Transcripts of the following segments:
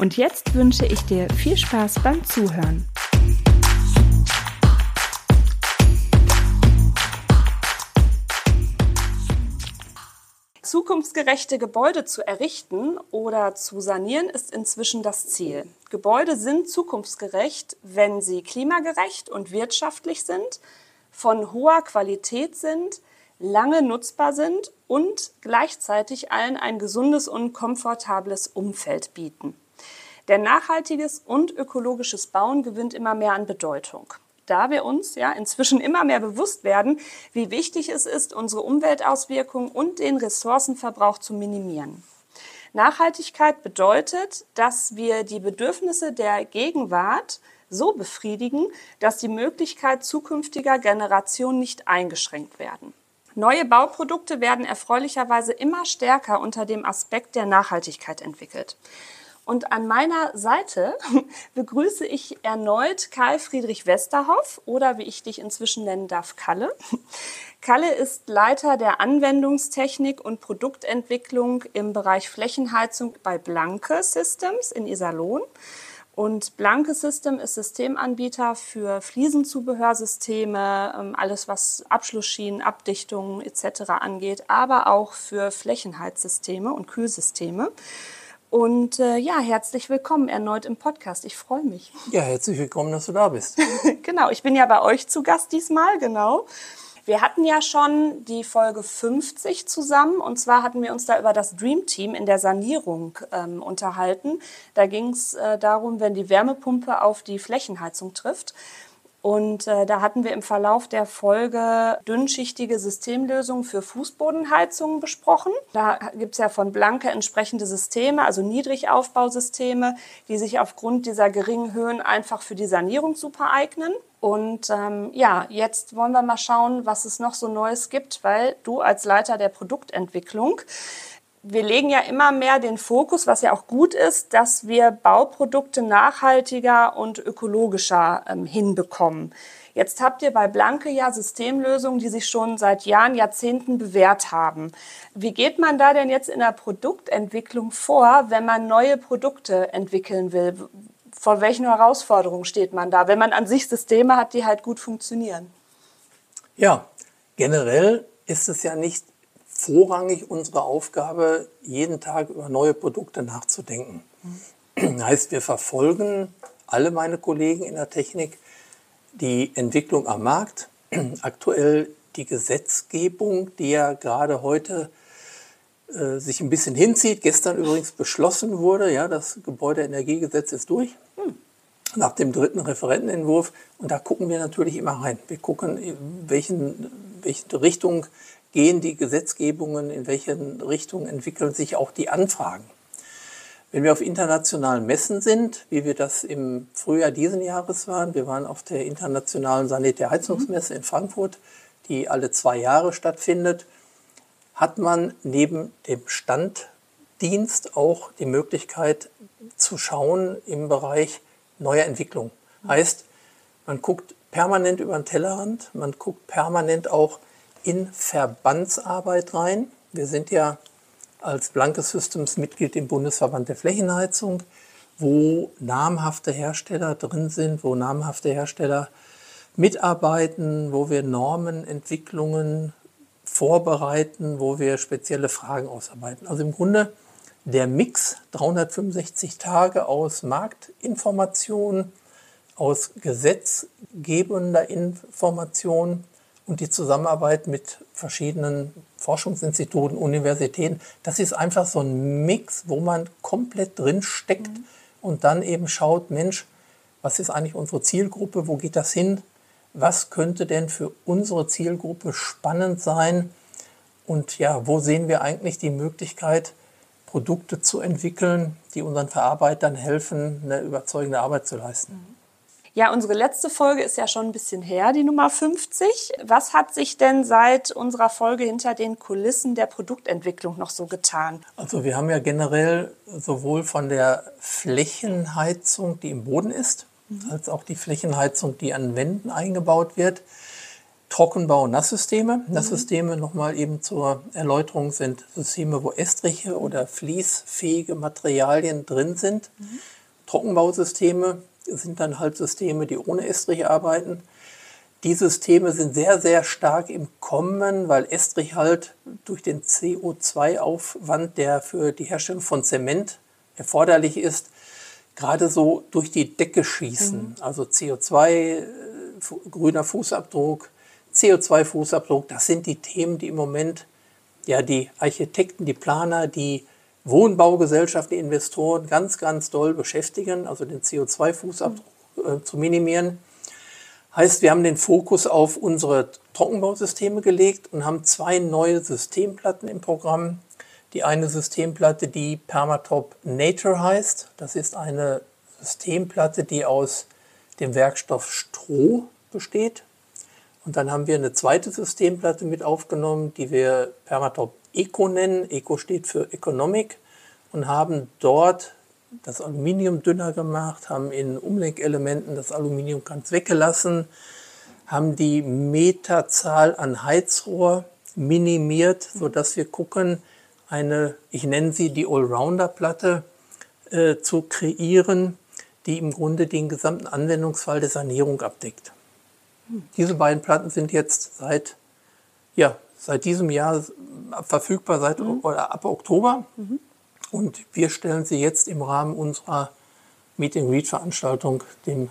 Und jetzt wünsche ich dir viel Spaß beim Zuhören. Zukunftsgerechte Gebäude zu errichten oder zu sanieren ist inzwischen das Ziel. Gebäude sind zukunftsgerecht, wenn sie klimagerecht und wirtschaftlich sind, von hoher Qualität sind, lange nutzbar sind und gleichzeitig allen ein gesundes und komfortables Umfeld bieten. Denn nachhaltiges und ökologisches Bauen gewinnt immer mehr an Bedeutung. Da wir uns ja inzwischen immer mehr bewusst werden, wie wichtig es ist, unsere Umweltauswirkungen und den Ressourcenverbrauch zu minimieren. Nachhaltigkeit bedeutet, dass wir die Bedürfnisse der Gegenwart so befriedigen, dass die Möglichkeit zukünftiger Generationen nicht eingeschränkt werden. Neue Bauprodukte werden erfreulicherweise immer stärker unter dem Aspekt der Nachhaltigkeit entwickelt. Und an meiner Seite begrüße ich erneut Karl Friedrich Westerhoff oder wie ich dich inzwischen nennen darf, Kalle. Kalle ist Leiter der Anwendungstechnik und Produktentwicklung im Bereich Flächenheizung bei Blanke Systems in Iserlohn. Und Blanke System ist Systemanbieter für Fliesenzubehörsysteme, ähm, alles was Abschlussschienen, Abdichtungen etc. angeht, aber auch für Flächenheizsysteme und Kühlsysteme. Und äh, ja, herzlich willkommen erneut im Podcast. Ich freue mich. Ja, herzlich willkommen, dass du da bist. genau, ich bin ja bei euch zu Gast diesmal, genau. Wir hatten ja schon die Folge 50 zusammen und zwar hatten wir uns da über das Dream Team in der Sanierung ähm, unterhalten. Da ging es äh, darum, wenn die Wärmepumpe auf die Flächenheizung trifft. Und äh, da hatten wir im Verlauf der Folge dünnschichtige Systemlösungen für Fußbodenheizungen besprochen. Da gibt es ja von Blanke entsprechende Systeme, also Niedrigaufbausysteme, die sich aufgrund dieser geringen Höhen einfach für die Sanierung super eignen. Und ähm, ja, jetzt wollen wir mal schauen, was es noch so Neues gibt, weil du als Leiter der Produktentwicklung wir legen ja immer mehr den Fokus, was ja auch gut ist, dass wir Bauprodukte nachhaltiger und ökologischer ähm, hinbekommen. Jetzt habt ihr bei Blanke ja Systemlösungen, die sich schon seit Jahren, Jahrzehnten bewährt haben. Wie geht man da denn jetzt in der Produktentwicklung vor, wenn man neue Produkte entwickeln will? Vor welchen Herausforderungen steht man da, wenn man an sich Systeme hat, die halt gut funktionieren? Ja, generell ist es ja nicht vorrangig unsere Aufgabe, jeden Tag über neue Produkte nachzudenken. Mhm. Heißt, wir verfolgen alle meine Kollegen in der Technik die Entwicklung am Markt, aktuell die Gesetzgebung, die ja gerade heute äh, sich ein bisschen hinzieht, gestern übrigens beschlossen wurde, ja, das Gebäudeenergiegesetz ist durch, hm. nach dem dritten Referentenentwurf. Und da gucken wir natürlich immer rein. Wir gucken, in welchen, welche Richtung gehen die Gesetzgebungen, in welche Richtung entwickeln sich auch die Anfragen. Wenn wir auf internationalen Messen sind, wie wir das im Frühjahr diesen Jahres waren, wir waren auf der internationalen Sanitärheizungsmesse in Frankfurt, die alle zwei Jahre stattfindet, hat man neben dem Standdienst auch die Möglichkeit zu schauen im Bereich neuer Entwicklung. Heißt, man guckt permanent über den Tellerrand, man guckt permanent auch in Verbandsarbeit rein. Wir sind ja als Blanke Systems Mitglied im Bundesverband der Flächenheizung, wo namhafte Hersteller drin sind, wo namhafte Hersteller mitarbeiten, wo wir Normenentwicklungen vorbereiten, wo wir spezielle Fragen ausarbeiten. Also im Grunde der Mix 365 Tage aus Marktinformation, aus gesetzgebender Information und die Zusammenarbeit mit verschiedenen Forschungsinstituten, Universitäten, das ist einfach so ein Mix, wo man komplett drin steckt mhm. und dann eben schaut, Mensch, was ist eigentlich unsere Zielgruppe, wo geht das hin, was könnte denn für unsere Zielgruppe spannend sein und ja, wo sehen wir eigentlich die Möglichkeit, Produkte zu entwickeln, die unseren Verarbeitern helfen, eine überzeugende Arbeit zu leisten. Ja, unsere letzte Folge ist ja schon ein bisschen her, die Nummer 50. Was hat sich denn seit unserer Folge hinter den Kulissen der Produktentwicklung noch so getan? Also wir haben ja generell sowohl von der Flächenheizung, die im Boden ist, mhm. als auch die Flächenheizung, die an Wänden eingebaut wird, Trockenbau- und Nasssysteme. Mhm. Nasssysteme, nochmal eben zur Erläuterung, sind Systeme, wo Estriche oder fließfähige Materialien drin sind. Mhm. Trockenbausysteme sind dann halt Systeme, die ohne Estrich arbeiten. Die Systeme sind sehr, sehr stark im Kommen, weil Estrich halt durch den CO2-Aufwand, der für die Herstellung von Zement erforderlich ist, gerade so durch die Decke schießen. Mhm. Also CO2, äh, grüner Fußabdruck, CO2-Fußabdruck, das sind die Themen, die im Moment ja die Architekten, die Planer, die Wohnbaugesellschaften, die Investoren ganz, ganz doll beschäftigen, also den CO2-Fußabdruck äh, zu minimieren. Heißt, wir haben den Fokus auf unsere Trockenbausysteme gelegt und haben zwei neue Systemplatten im Programm. Die eine Systemplatte, die Permatop Nature heißt. Das ist eine Systemplatte, die aus dem Werkstoff Stroh besteht. Und dann haben wir eine zweite Systemplatte mit aufgenommen, die wir Permatop Eco nennen. Eco steht für Economic und haben dort das Aluminium dünner gemacht, haben in Umlenkelementen das Aluminium ganz weggelassen, haben die Meterzahl an Heizrohr minimiert, sodass wir gucken, eine, ich nenne sie die Allrounder-Platte äh, zu kreieren, die im Grunde den gesamten Anwendungsfall der Sanierung abdeckt. Diese beiden Platten sind jetzt seit, ja, seit diesem Jahr verfügbar, seit mhm. oder ab Oktober. Mhm. Und wir stellen sie jetzt im Rahmen unserer Meet-and-Greet-Veranstaltung dem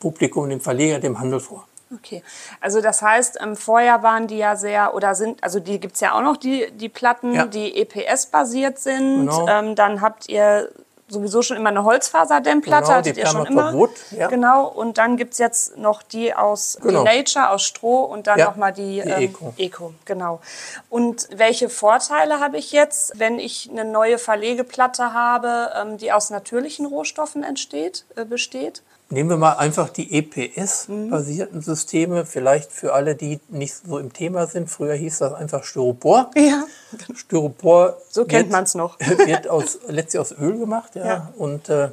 Publikum, dem Verleger, dem Handel vor. Okay, also das heißt, ähm, vorher waren die ja sehr, oder sind, also die gibt es ja auch noch, die, die Platten, ja. die EPS-basiert sind. Genau. Ähm, dann habt ihr sowieso schon immer eine Holzfaserdämmplatte, genau, hattet ihr schon immer. Wood, ja. Genau, und dann gibt es jetzt noch die aus genau. die Nature, aus Stroh und dann ja, nochmal die, die ähm, Eco. Eco. Genau. Und welche Vorteile habe ich jetzt, wenn ich eine neue Verlegeplatte habe, ähm, die aus natürlichen Rohstoffen entsteht, äh, besteht? Nehmen wir mal einfach die EPS-basierten Systeme, vielleicht für alle, die nicht so im Thema sind. Früher hieß das einfach Styropor. Ja. Styropor. So kennt man es noch. Wird aus, letztlich aus Öl gemacht, ja. ja. Und äh,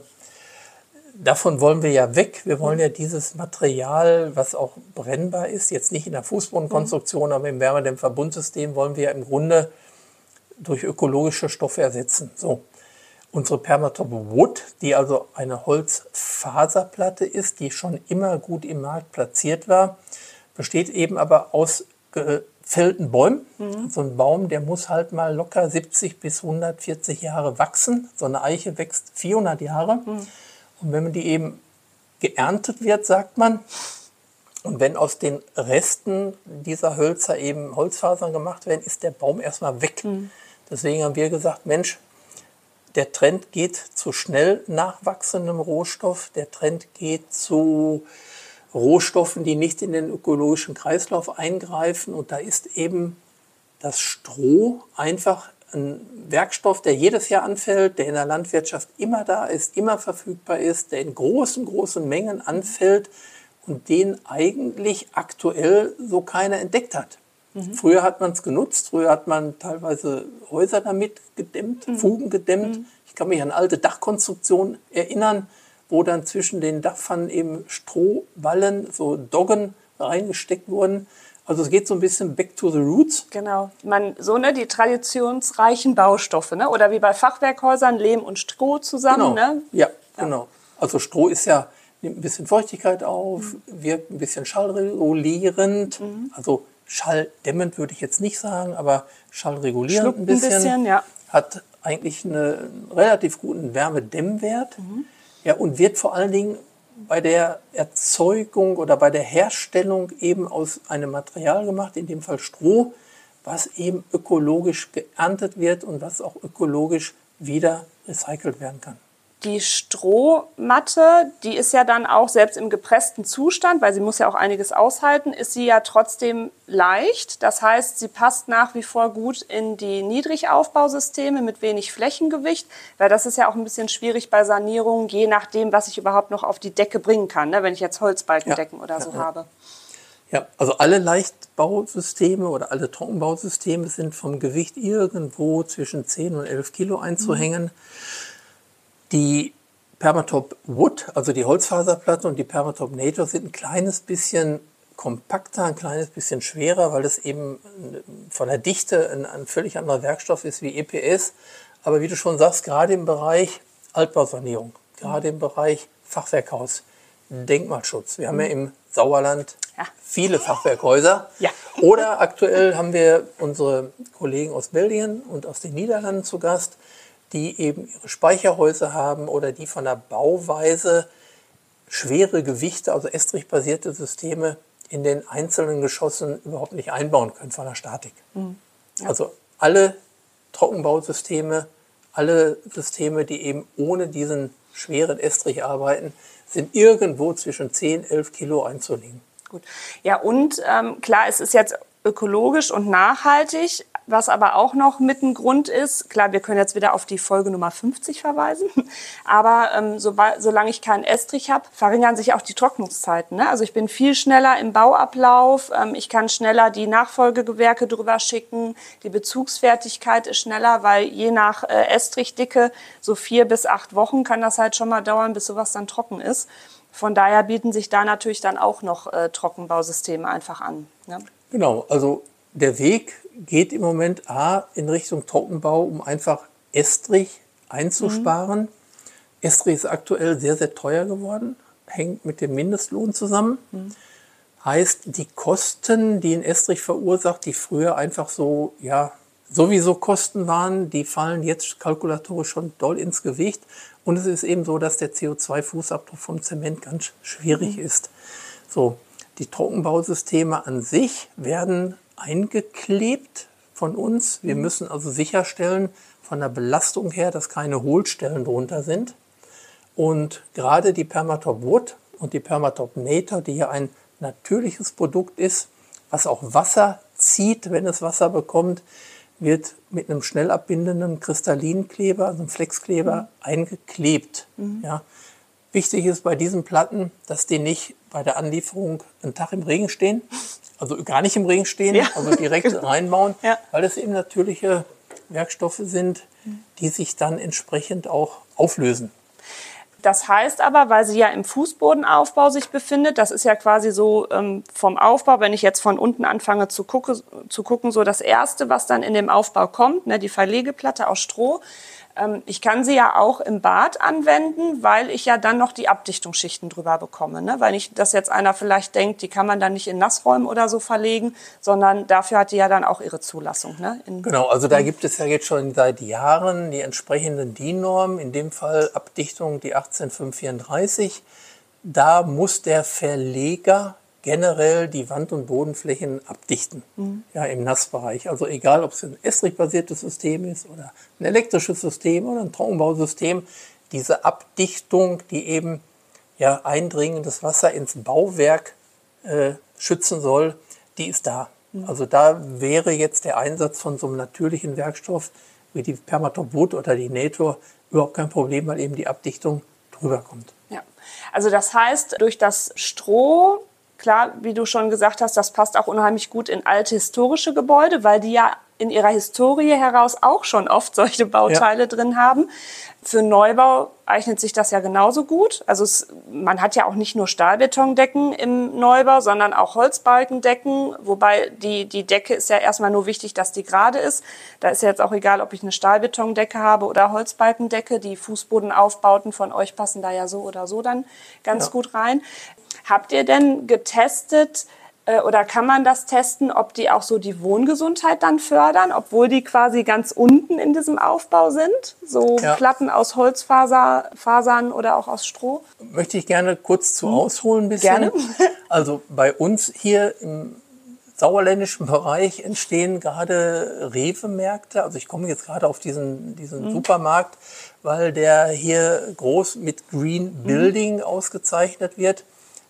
davon wollen wir ja weg. Wir wollen ja dieses Material, was auch brennbar ist, jetzt nicht in der Fußbodenkonstruktion, mhm. aber im Wärmedämmverbundsystem wollen wir ja im Grunde durch ökologische Stoffe ersetzen. So. Unsere Permatop Wood, die also eine Holzfaserplatte ist, die schon immer gut im Markt platziert war, besteht eben aber aus gefällten Bäumen. Mhm. So ein Baum, der muss halt mal locker 70 bis 140 Jahre wachsen. So eine Eiche wächst 400 Jahre. Mhm. Und wenn man die eben geerntet wird, sagt man, und wenn aus den Resten dieser Hölzer eben Holzfasern gemacht werden, ist der Baum erstmal weg. Mhm. Deswegen haben wir gesagt, Mensch, der Trend geht zu schnell nachwachsendem Rohstoff. Der Trend geht zu Rohstoffen, die nicht in den ökologischen Kreislauf eingreifen. Und da ist eben das Stroh einfach ein Werkstoff, der jedes Jahr anfällt, der in der Landwirtschaft immer da ist, immer verfügbar ist, der in großen, großen Mengen anfällt und den eigentlich aktuell so keiner entdeckt hat. Mhm. Früher hat man es genutzt, früher hat man teilweise Häuser damit gedämmt, mhm. Fugen gedämmt. Mhm. Ich kann mich an alte Dachkonstruktionen erinnern, wo dann zwischen den Dachpfannen eben Strohballen, so Doggen reingesteckt wurden. Also es geht so ein bisschen back to the roots. Genau. Man, so ne, die traditionsreichen Baustoffe, ne? Oder wie bei Fachwerkhäusern, Lehm und Stroh zusammen, genau. ne? Ja, ja, genau. Also Stroh ist ja, nimmt ein bisschen Feuchtigkeit auf, mhm. wirkt ein bisschen schallregulierend. Mhm. Also schalldämmend würde ich jetzt nicht sagen, aber schallregulierend ein bisschen. Ein bisschen ja. Hat eigentlich einen relativ guten Wärmedämmwert. Mhm. Ja, und wird vor allen Dingen bei der Erzeugung oder bei der Herstellung eben aus einem Material gemacht, in dem Fall Stroh, was eben ökologisch geerntet wird und was auch ökologisch wieder recycelt werden kann. Die Strohmatte, die ist ja dann auch selbst im gepressten Zustand, weil sie muss ja auch einiges aushalten, ist sie ja trotzdem leicht. Das heißt, sie passt nach wie vor gut in die Niedrigaufbausysteme mit wenig Flächengewicht, weil das ist ja auch ein bisschen schwierig bei Sanierungen, je nachdem, was ich überhaupt noch auf die Decke bringen kann, ne? wenn ich jetzt Holzbalkendecken ja. oder so ja, habe. Ja, also alle Leichtbausysteme oder alle Trockenbausysteme sind vom Gewicht irgendwo zwischen 10 und 11 Kilo einzuhängen. Mhm. Die Permatop Wood, also die Holzfaserplatte und die Permatop Nature sind ein kleines bisschen kompakter, ein kleines bisschen schwerer, weil es eben von der Dichte ein, ein völlig anderer Werkstoff ist wie EPS. Aber wie du schon sagst, gerade im Bereich Altbausanierung, gerade im Bereich Fachwerkhaus, Denkmalschutz. Wir haben ja im Sauerland ja. viele Fachwerkhäuser. Ja. Oder aktuell haben wir unsere Kollegen aus Belgien und aus den Niederlanden zu Gast, die eben ihre Speicherhäuser haben oder die von der Bauweise schwere Gewichte, also estrich-basierte Systeme in den einzelnen Geschossen überhaupt nicht einbauen können von der Statik. Mhm. Ja. Also alle Trockenbausysteme, alle Systeme, die eben ohne diesen schweren Estrich arbeiten, sind irgendwo zwischen 10, 11 Kilo einzulegen. Gut. Ja, und ähm, klar, es ist jetzt ökologisch und nachhaltig, was aber auch noch mit ein Grund ist, klar, wir können jetzt wieder auf die Folge Nummer 50 verweisen, aber ähm, so, solange ich keinen Estrich habe, verringern sich auch die Trocknungszeiten. Ne? Also ich bin viel schneller im Bauablauf, ähm, ich kann schneller die Nachfolgegewerke drüber schicken, die Bezugsfertigkeit ist schneller, weil je nach äh, Estrichdicke so vier bis acht Wochen kann das halt schon mal dauern, bis sowas dann trocken ist. Von daher bieten sich da natürlich dann auch noch äh, Trockenbausysteme einfach an. Ne? Genau, also der Weg geht im Moment A in Richtung Trockenbau, um einfach Estrich einzusparen. Mhm. Estrich ist aktuell sehr, sehr teuer geworden, hängt mit dem Mindestlohn zusammen. Mhm. Heißt, die Kosten, die ein Estrich verursacht, die früher einfach so, ja, sowieso Kosten waren, die fallen jetzt kalkulatorisch schon doll ins Gewicht. Und es ist eben so, dass der CO2-Fußabdruck vom Zement ganz schwierig mhm. ist. So, die Trockenbausysteme an sich werden eingeklebt von uns. Wir mhm. müssen also sicherstellen, von der Belastung her, dass keine Hohlstellen drunter sind. Und gerade die Permatop Wood und die Permatop Nator, die ja ein natürliches Produkt ist, was auch Wasser zieht, wenn es Wasser bekommt, wird mit einem schnell abbindenden Kristallinkleber, also einem Flexkleber, mhm. eingeklebt. Mhm. Ja. Wichtig ist bei diesen Platten, dass die nicht bei der Anlieferung einen Tag im Regen stehen, also gar nicht im Regen stehen, ja. also direkt reinbauen, ja. weil es eben natürliche Werkstoffe sind, die sich dann entsprechend auch auflösen. Das heißt aber, weil sie ja im Fußbodenaufbau sich befindet, das ist ja quasi so ähm, vom Aufbau, wenn ich jetzt von unten anfange zu, gucke, zu gucken, so das Erste, was dann in dem Aufbau kommt, ne, die Verlegeplatte aus Stroh, ich kann sie ja auch im Bad anwenden, weil ich ja dann noch die Abdichtungsschichten drüber bekomme. Ne? Weil nicht, dass jetzt einer vielleicht denkt, die kann man dann nicht in Nassräumen oder so verlegen, sondern dafür hat die ja dann auch ihre Zulassung. Ne? In genau, also da gibt es ja jetzt schon seit Jahren die entsprechenden DIN-Normen, in dem Fall Abdichtung die 18534. Da muss der Verleger generell die Wand- und Bodenflächen abdichten, mhm. ja, im Nassbereich. Also egal, ob es ein Estrich-basiertes System ist oder ein elektrisches System oder ein Trockenbausystem, diese Abdichtung, die eben ja, eindringendes Wasser ins Bauwerk äh, schützen soll, die ist da. Mhm. Also da wäre jetzt der Einsatz von so einem natürlichen Werkstoff wie die Permatobut oder die Nator überhaupt kein Problem, weil eben die Abdichtung drüber kommt. Ja, also das heißt, durch das Stroh klar, wie du schon gesagt hast, das passt auch unheimlich gut in alte historische Gebäude, weil die ja in ihrer Historie heraus auch schon oft solche Bauteile ja. drin haben. Für Neubau eignet sich das ja genauso gut. Also es, man hat ja auch nicht nur Stahlbetondecken im Neubau, sondern auch Holzbalkendecken, wobei die, die Decke ist ja erstmal nur wichtig, dass die gerade ist. Da ist ja jetzt auch egal, ob ich eine Stahlbetondecke habe oder Holzbalkendecke. Die Fußbodenaufbauten von euch passen da ja so oder so dann ganz ja. gut rein. Habt ihr denn getestet äh, oder kann man das testen, ob die auch so die Wohngesundheit dann fördern, obwohl die quasi ganz unten in diesem Aufbau sind? So ja. Platten aus Holzfasern oder auch aus Stroh? Möchte ich gerne kurz zu hm. ausholen ein bisschen. Gerne. also bei uns hier im sauerländischen Bereich entstehen gerade Rewe-Märkte. Also ich komme jetzt gerade auf diesen, diesen mhm. Supermarkt, weil der hier groß mit Green mhm. Building mhm. ausgezeichnet wird.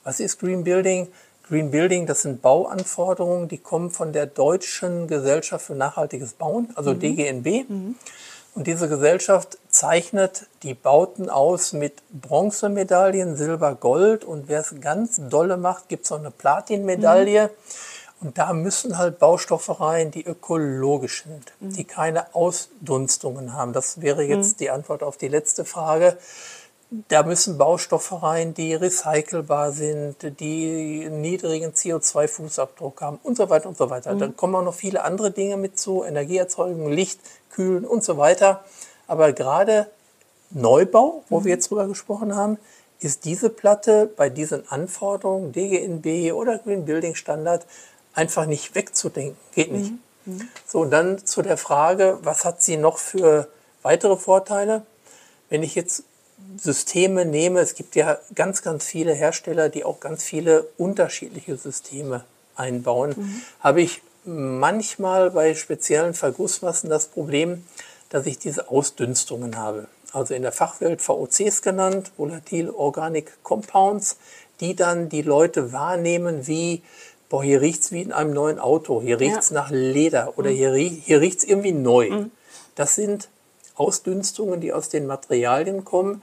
Was ist Green Building? Green Building, das sind Bauanforderungen, die kommen von der Deutschen Gesellschaft für nachhaltiges Bauen, also mhm. DGNB. Mhm. Und diese Gesellschaft zeichnet die Bauten aus mit Bronzemedaillen, Silber, Gold. Und wer es ganz dolle macht, gibt es noch eine Platinmedaille. Mhm. Und da müssen halt Baustoffe rein, die ökologisch sind, mhm. die keine Ausdunstungen haben. Das wäre jetzt mhm. die Antwort auf die letzte Frage. Da müssen Baustoffe rein, die recycelbar sind, die einen niedrigen CO2-Fußabdruck haben und so weiter und so weiter. Mhm. Dann kommen auch noch viele andere Dinge mit zu, Energieerzeugung, Licht, Kühlen und so weiter. Aber gerade Neubau, wo mhm. wir jetzt drüber gesprochen haben, ist diese Platte bei diesen Anforderungen, DGNB oder Green Building Standard, einfach nicht wegzudenken. Geht nicht. Mhm. mhm. So, und dann zu der Frage, was hat sie noch für weitere Vorteile? Wenn ich jetzt Systeme nehme, es gibt ja ganz, ganz viele Hersteller, die auch ganz viele unterschiedliche Systeme einbauen, mhm. habe ich manchmal bei speziellen Vergussmassen das Problem, dass ich diese Ausdünstungen habe. Also in der Fachwelt VOCs genannt, Volatile Organic Compounds, die dann die Leute wahrnehmen wie, boah, hier riecht es wie in einem neuen Auto, hier riecht es ja. nach Leder oder mhm. hier, hier riecht es irgendwie neu. Mhm. Das sind Ausdünstungen, die aus den Materialien kommen,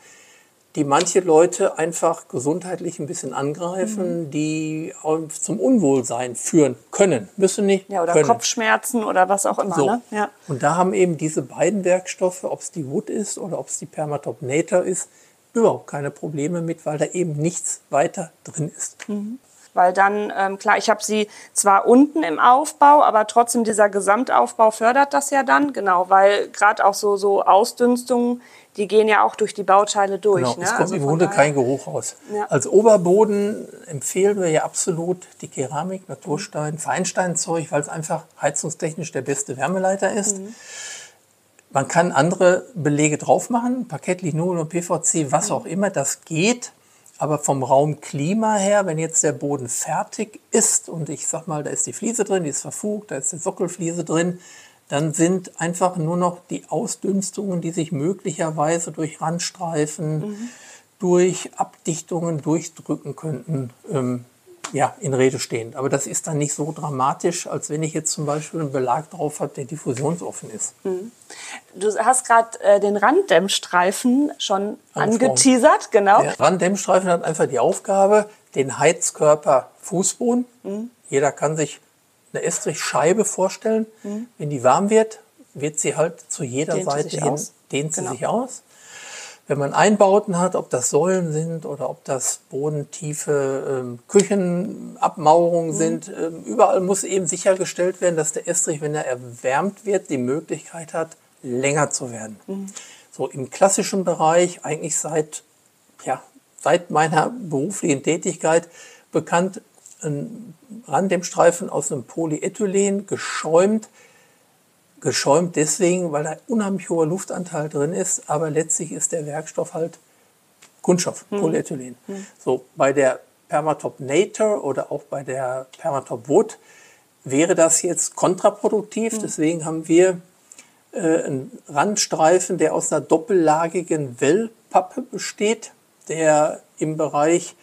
die manche Leute einfach gesundheitlich ein bisschen angreifen, mhm. die zum Unwohlsein führen können, müssen nicht. Ja, oder können. Kopfschmerzen oder was auch immer. So. Ne? Ja. Und da haben eben diese beiden Werkstoffe, ob es die Wood ist oder ob es die Permatop Nator ist, überhaupt keine Probleme mit, weil da eben nichts weiter drin ist. Mhm weil dann, ähm, klar, ich habe sie zwar unten im Aufbau, aber trotzdem dieser Gesamtaufbau fördert das ja dann, genau, weil gerade auch so, so Ausdünstungen, die gehen ja auch durch die Bauteile durch. Genau, ne? es kommt also im Grunde kein Geruch raus. Ja. Als Oberboden empfehlen wir ja absolut die Keramik, Naturstein, Feinsteinzeug, weil es einfach heizungstechnisch der beste Wärmeleiter ist. Mhm. Man kann andere Belege drauf machen, Parkett, Linoleum, PVC, was mhm. auch immer, das geht. Aber vom Raumklima her, wenn jetzt der Boden fertig ist und ich sag mal, da ist die Fliese drin, die ist verfugt, da ist die Sockelfliese drin, dann sind einfach nur noch die Ausdünstungen, die sich möglicherweise durch Randstreifen, mhm. durch Abdichtungen durchdrücken könnten, ähm, ja, in Rede stehend. Aber das ist dann nicht so dramatisch, als wenn ich jetzt zum Beispiel einen Belag drauf habe, der diffusionsoffen ist. Mhm. Du hast gerade äh, den Randdämmstreifen schon angeteasert, genau. Der Randdämmstreifen hat einfach die Aufgabe, den Heizkörper Fußboden. Mhm. Jeder kann sich eine Estrichscheibe vorstellen. Mhm. Wenn die warm wird, wird sie halt zu jeder dehnt Seite hin, aus. dehnt sie genau. sich aus. Wenn man Einbauten hat, ob das Säulen sind oder ob das bodentiefe ähm, Küchenabmauerungen mhm. sind, ähm, überall muss eben sichergestellt werden, dass der Estrich, wenn er erwärmt wird, die Möglichkeit hat, länger zu werden. Mhm. So im klassischen Bereich, eigentlich seit, ja, seit meiner beruflichen Tätigkeit, bekannt ein Randdämmstreifen aus einem Polyethylen geschäumt, Geschäumt deswegen, weil da unheimlich hoher Luftanteil drin ist, aber letztlich ist der Werkstoff halt Kunststoff, hm. Polyethylen. Hm. So bei der Permatop Nature oder auch bei der Permatop Wood wäre das jetzt kontraproduktiv. Hm. Deswegen haben wir äh, einen Randstreifen, der aus einer doppellagigen Wellpappe besteht, der im Bereich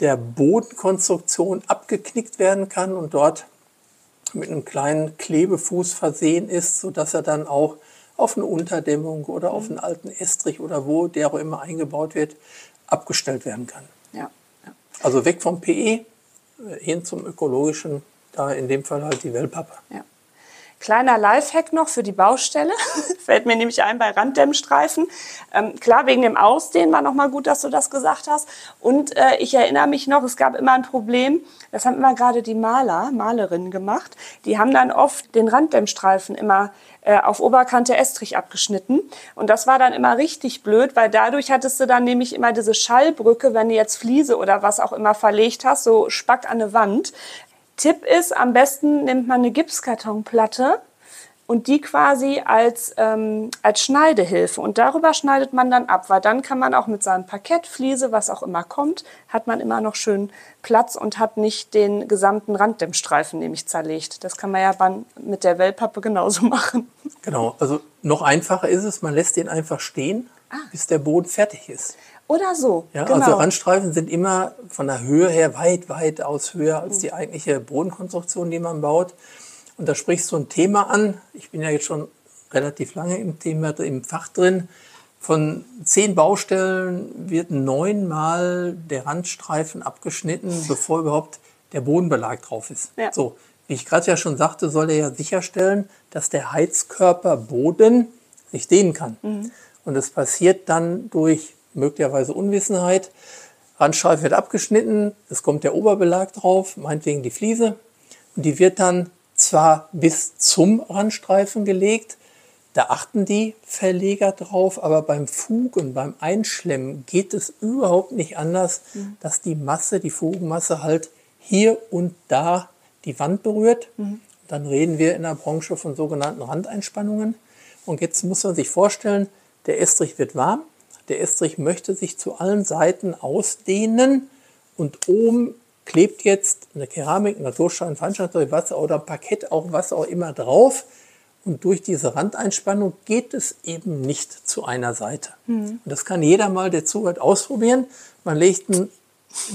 der Bodenkonstruktion abgeknickt werden kann und dort mit einem kleinen Klebefuß versehen ist, sodass er dann auch auf eine Unterdämmung oder auf einen alten Estrich oder wo der auch immer eingebaut wird, abgestellt werden kann. Ja, ja. Also weg vom PE äh, hin zum ökologischen, da in dem Fall halt die Wellpappe. Ja. Kleiner Lifehack noch für die Baustelle, fällt mir nämlich ein bei Randdämmstreifen. Ähm, klar, wegen dem Ausdehnen war nochmal gut, dass du das gesagt hast. Und äh, ich erinnere mich noch, es gab immer ein Problem, das haben immer gerade die Maler, Malerinnen gemacht. Die haben dann oft den Randdämmstreifen immer äh, auf Oberkante Estrich abgeschnitten. Und das war dann immer richtig blöd, weil dadurch hattest du dann nämlich immer diese Schallbrücke, wenn du jetzt Fliese oder was auch immer verlegt hast, so Spack an eine Wand. Tipp ist, am besten nimmt man eine Gipskartonplatte, und die quasi als, ähm, als Schneidehilfe. Und darüber schneidet man dann ab, weil dann kann man auch mit seinem Parkett, Fliese, was auch immer kommt, hat man immer noch schön Platz und hat nicht den gesamten Randdämmstreifen nämlich zerlegt. Das kann man ja mit der Wellpappe genauso machen. Genau, also noch einfacher ist es, man lässt den einfach stehen, ah. bis der Boden fertig ist. Oder so. Ja, genau. Also Randstreifen sind immer von der Höhe her weit, weit aus höher als die eigentliche Bodenkonstruktion, die man baut. Und da sprichst du ein Thema an. Ich bin ja jetzt schon relativ lange im Thema, im Fach drin. Von zehn Baustellen wird neunmal der Randstreifen abgeschnitten, bevor überhaupt der Bodenbelag drauf ist. Ja. So, wie ich gerade ja schon sagte, soll er ja sicherstellen, dass der Heizkörper Boden sich dehnen kann. Mhm. Und das passiert dann durch möglicherweise Unwissenheit. Randstreifen wird abgeschnitten, es kommt der Oberbelag drauf, meinetwegen die Fliese. Und die wird dann zwar bis zum Randstreifen gelegt, da achten die Verleger drauf, aber beim Fugen, beim Einschlemmen geht es überhaupt nicht anders, mhm. dass die Masse, die Fugenmasse halt hier und da die Wand berührt. Mhm. Dann reden wir in der Branche von sogenannten Randeinspannungen. Und jetzt muss man sich vorstellen, der Estrich wird warm, der Estrich möchte sich zu allen Seiten ausdehnen und oben klebt jetzt eine Keramik, Naturstein, Feinsteinzeug, Wasser oder Parkett, auch was auch immer drauf. Und durch diese Randeinspannung geht es eben nicht zu einer Seite. Mhm. Und das kann jeder mal, der zuhört, ausprobieren. Man legt ein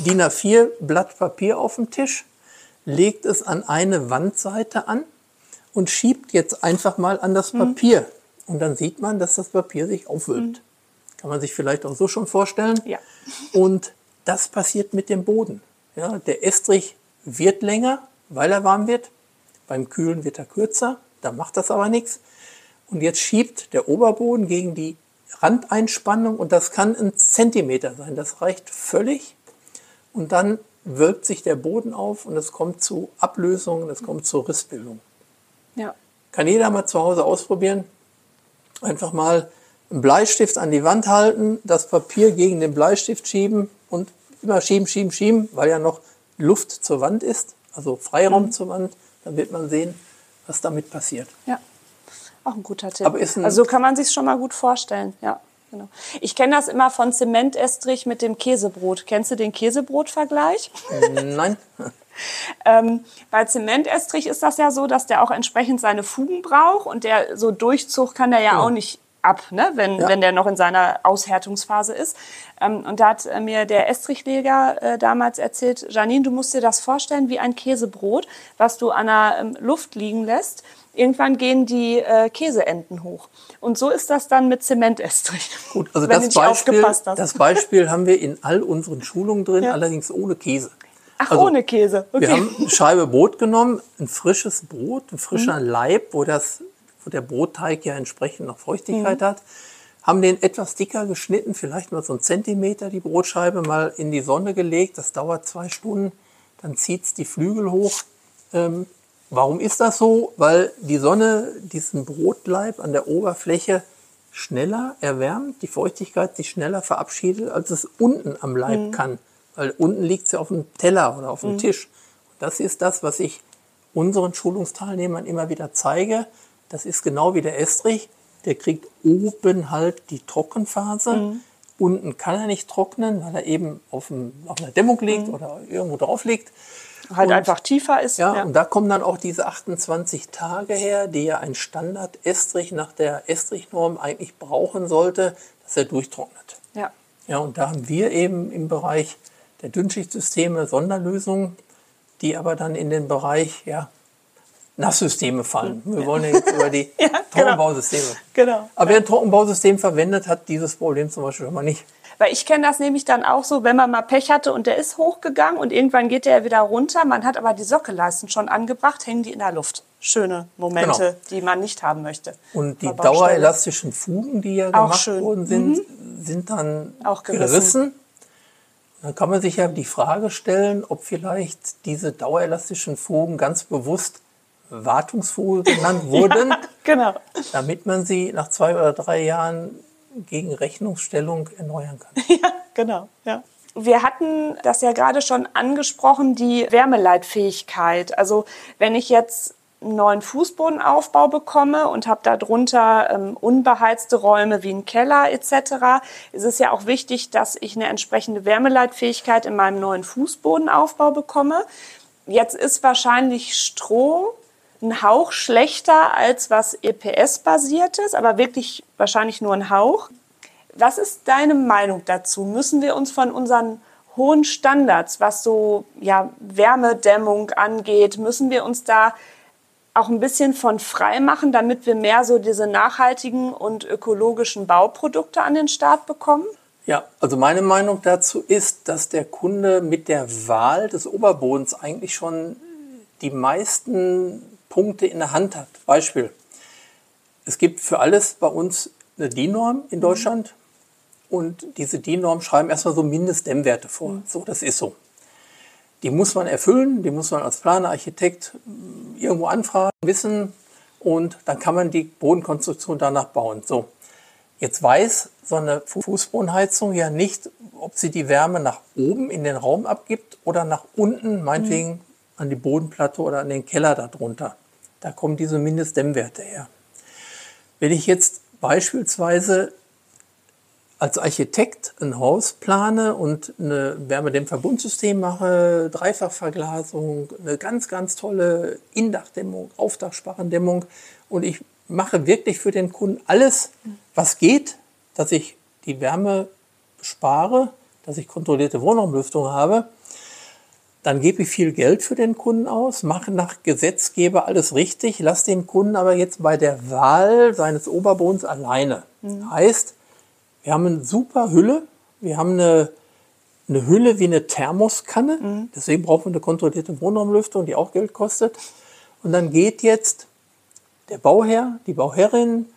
DIN A4 Blatt Papier auf den Tisch, legt es an eine Wandseite an und schiebt jetzt einfach mal an das mhm. Papier. Und dann sieht man, dass das Papier sich aufwölbt. Mhm. Kann man sich vielleicht auch so schon vorstellen. Ja. Und das passiert mit dem Boden. Ja, der Estrich wird länger, weil er warm wird. Beim Kühlen wird er kürzer, da macht das aber nichts. Und jetzt schiebt der Oberboden gegen die Randeinspannung und das kann ein Zentimeter sein. Das reicht völlig. Und dann wölbt sich der Boden auf und es kommt zu Ablösungen, es kommt zur Rissbildung. Ja. Kann jeder mal zu Hause ausprobieren. Einfach mal einen Bleistift an die Wand halten, das Papier gegen den Bleistift schieben und immer schieben, schieben, schieben, weil ja noch Luft zur Wand ist, also Freiraum mhm. zur Wand. Dann wird man sehen, was damit passiert. Ja, auch ein guter Tipp. Ein also so kann man sich schon mal gut vorstellen, ja. Genau. Ich kenne das immer von Zementestrich mit dem Käsebrot. Kennst du den Käsebrot-Vergleich? Nein. ähm, bei Zementestrich ist das ja so, dass der auch entsprechend seine Fugen braucht und der so Durchzug kann der ja, ja. auch nicht ab, ne? wenn, ja. wenn der noch in seiner Aushärtungsphase ist. Ähm, und da hat äh, mir der Estrichleger äh, damals erzählt, Janine, du musst dir das vorstellen wie ein Käsebrot, was du an der ähm, Luft liegen lässt. Irgendwann gehen die äh, Käseenden hoch. Und so ist das dann mit Zementestrich. Gut, also das Beispiel, das Beispiel haben wir in all unseren Schulungen drin, ja. allerdings ohne Käse. Ach, also, ohne Käse. Okay. Wir haben eine Scheibe Brot genommen, ein frisches Brot, ein frischer mhm. Leib, wo das wo der Brotteig ja entsprechend noch Feuchtigkeit mhm. hat. Haben den etwas dicker geschnitten, vielleicht mal so einen Zentimeter die Brotscheibe mal in die Sonne gelegt. Das dauert zwei Stunden, dann zieht es die Flügel hoch. Ähm, warum ist das so? Weil die Sonne diesen Brotleib an der Oberfläche schneller erwärmt, die Feuchtigkeit sich schneller verabschiedet, als es unten am Leib mhm. kann. Weil unten liegt sie auf dem Teller oder auf dem mhm. Tisch. das ist das, was ich unseren Schulungsteilnehmern immer wieder zeige. Das ist genau wie der Estrich. Der kriegt oben halt die Trockenphase. Mhm. Unten kann er nicht trocknen, weil er eben auf, dem, auf einer Dämmung liegt mhm. oder irgendwo drauf liegt. Halt und, einfach tiefer ist. Ja, ja, und da kommen dann auch diese 28 Tage her, die ja ein Standard-Estrich nach der Estrichnorm eigentlich brauchen sollte, dass er durchtrocknet. Ja. Ja, und da haben wir eben im Bereich der Dünnschichtsysteme Sonderlösungen, die aber dann in den Bereich ja, Nasssysteme fallen. Wir wollen ja jetzt über die ja, genau. Trockenbausysteme. Genau. Aber wer ein Trockenbausystem verwendet, hat dieses Problem zum Beispiel schon mal nicht. Weil ich kenne das nämlich dann auch so, wenn man mal Pech hatte und der ist hochgegangen und irgendwann geht der wieder runter, man hat aber die Sockelleisten schon angebracht, hängen die in der Luft. Schöne Momente, genau. die man nicht haben möchte. Und die dauerelastischen Fugen, die ja gemacht schön. worden sind, mhm. sind dann auch gerissen. gerissen. Dann kann man sich ja die Frage stellen, ob vielleicht diese dauerelastischen Fugen ganz bewusst Wartungsvogel genannt wurden, ja, genau. damit man sie nach zwei oder drei Jahren gegen Rechnungsstellung erneuern kann. Ja, genau. Ja. Wir hatten das ja gerade schon angesprochen, die Wärmeleitfähigkeit. Also wenn ich jetzt einen neuen Fußbodenaufbau bekomme und habe darunter ähm, unbeheizte Räume wie ein Keller etc., ist es ja auch wichtig, dass ich eine entsprechende Wärmeleitfähigkeit in meinem neuen Fußbodenaufbau bekomme. Jetzt ist wahrscheinlich Stroh ein Hauch schlechter als was EPS-basiertes, aber wirklich wahrscheinlich nur ein Hauch. Was ist deine Meinung dazu? Müssen wir uns von unseren hohen Standards, was so ja, Wärmedämmung angeht, müssen wir uns da auch ein bisschen von frei machen, damit wir mehr so diese nachhaltigen und ökologischen Bauprodukte an den Start bekommen? Ja, also meine Meinung dazu ist, dass der Kunde mit der Wahl des Oberbodens eigentlich schon die meisten Punkte in der Hand hat. Beispiel. Es gibt für alles bei uns eine DIN-Norm in mhm. Deutschland und diese DIN-Norm schreiben erstmal so Mindestdämmwerte vor. Mhm. So, das ist so. Die muss man erfüllen, die muss man als Planer, Architekt irgendwo anfragen, wissen und dann kann man die Bodenkonstruktion danach bauen. So. Jetzt weiß so eine Fußbodenheizung ja nicht, ob sie die Wärme nach oben in den Raum abgibt oder nach unten, meinetwegen mhm. an die Bodenplatte oder an den Keller darunter. Da kommen diese Mindestdämmwerte her. Wenn ich jetzt beispielsweise als Architekt ein Haus plane und eine Wärmedämmverbundsystem mache, Dreifachverglasung, eine ganz, ganz tolle Indachdämmung, Aufdachsparrendämmung und ich mache wirklich für den Kunden alles, was geht, dass ich die Wärme spare, dass ich kontrollierte Wohnraumlüftung habe, dann gebe ich viel Geld für den Kunden aus, mache nach Gesetzgeber alles richtig, lasse den Kunden aber jetzt bei der Wahl seines Oberbodens alleine. Mhm. Heißt, wir haben eine super Hülle. Wir haben eine, eine Hülle wie eine Thermoskanne. Mhm. Deswegen brauchen wir eine kontrollierte Wohnraumlüftung, die auch Geld kostet. Und dann geht jetzt der Bauherr, die Bauherrin,